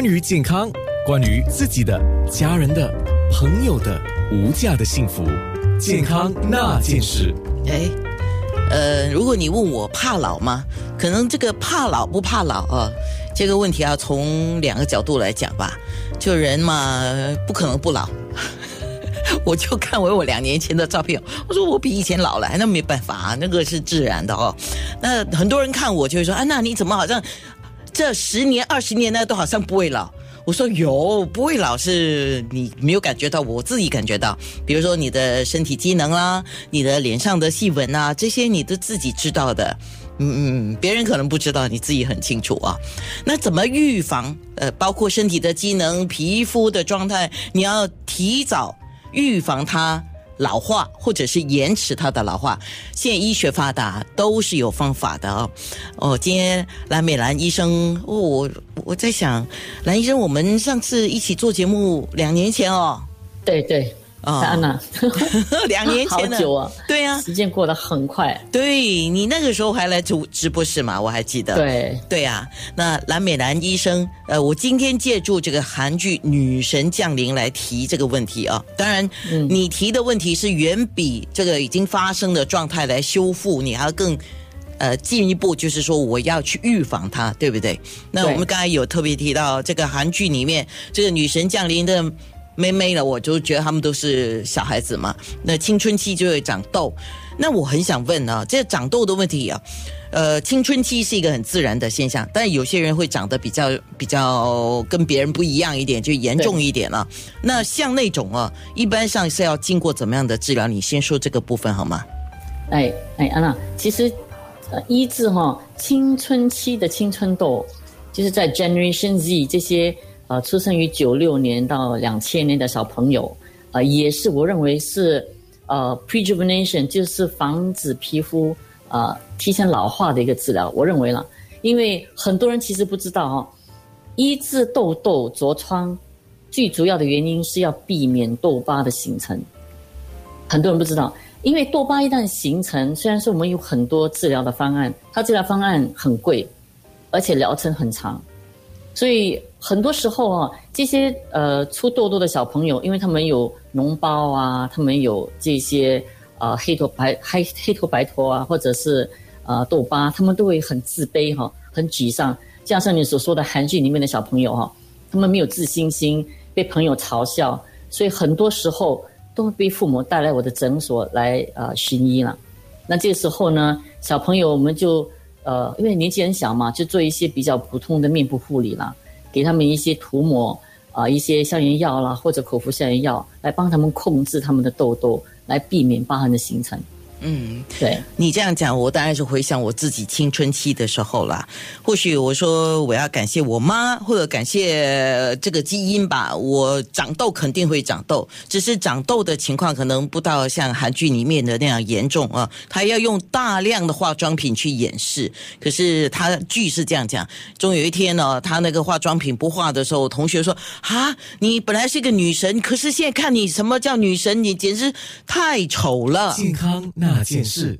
关于健康，关于自己的、家人的、朋友的无价的幸福，健康那件事。哎，呃，如果你问我怕老吗？可能这个怕老不怕老啊，这个问题要从两个角度来讲吧。就人嘛，不可能不老。我就看回我两年前的照片，我说我比以前老了，那没办法，那个是自然的哦。那很多人看我就会说啊，那你怎么好像这十年、二十年呢，都好像不会老？我说有不会老是你没有感觉到，我自己感觉到。比如说你的身体机能啦，你的脸上的细纹啊，这些你都自己知道的。嗯嗯，别人可能不知道，你自己很清楚啊。那怎么预防？呃，包括身体的机能、皮肤的状态，你要提早预防它老化，或者是延迟它的老化。现在医学发达，都是有方法的哦。哦，今天蓝美兰医生，哦，我我在想，蓝医生，我们上次一起做节目两年前哦，对对。啊，两年前好久啊，对呀，时间过得很快。对你那个时候还来直直播室嘛，我还记得。对对啊，那蓝美兰医生，呃，我今天借助这个韩剧《女神降临》来提这个问题啊。当然，你提的问题是远比这个已经发生的状态来修复，你还要更呃进一步，就是说我要去预防它，对不对？那我们刚才有特别提到这个韩剧里面这个《女神降临》的。妹妹了，我就觉得他们都是小孩子嘛。那青春期就会长痘，那我很想问啊，这长痘的问题啊，呃，青春期是一个很自然的现象，但有些人会长得比较比较跟别人不一样一点，就严重一点了。那像那种啊，一般上是要经过怎么样的治疗？你先说这个部分好吗？哎哎，安娜，其实呃，医治哈青春期的青春痘，就是在 Generation Z 这些。呃，出生于九六年到两千年的小朋友，呃，也是我认为是呃 prejuvenation，就是防止皮肤呃提前老化的一个治疗。我认为了，因为很多人其实不知道哦，医治痘痘痤疮最主要的原因是要避免痘疤的形成。很多人不知道，因为痘疤一旦形成，虽然说我们有很多治疗的方案，它治疗方案很贵，而且疗程很长。所以很多时候啊，这些呃出痘痘的小朋友，因为他们有脓包啊，他们有这些呃黑头白黑黑头白头啊，或者是呃痘疤，他们都会很自卑哈，很沮丧。加上你所说的韩剧里面的小朋友哈，他们没有自信心，被朋友嘲笑，所以很多时候都会被父母带来我的诊所来呃寻医了。那这时候呢，小朋友我们就。呃，因为年纪很小嘛，就做一些比较普通的面部护理啦，给他们一些涂抹啊，一些消炎药啦，或者口服消炎药，来帮他们控制他们的痘痘，来避免疤痕的形成。嗯，对你这样讲，我当然是回想我自己青春期的时候啦。或许我说我要感谢我妈，或者感谢这个基因吧。我长痘肯定会长痘，只是长痘的情况可能不到像韩剧里面的那样严重啊。他要用大量的化妆品去掩饰。可是他剧是这样讲：，终有一天呢，他那个化妆品不化的时候，同学说：“啊，你本来是个女神，可是现在看你什么叫女神？你简直太丑了。”健康那。那件事。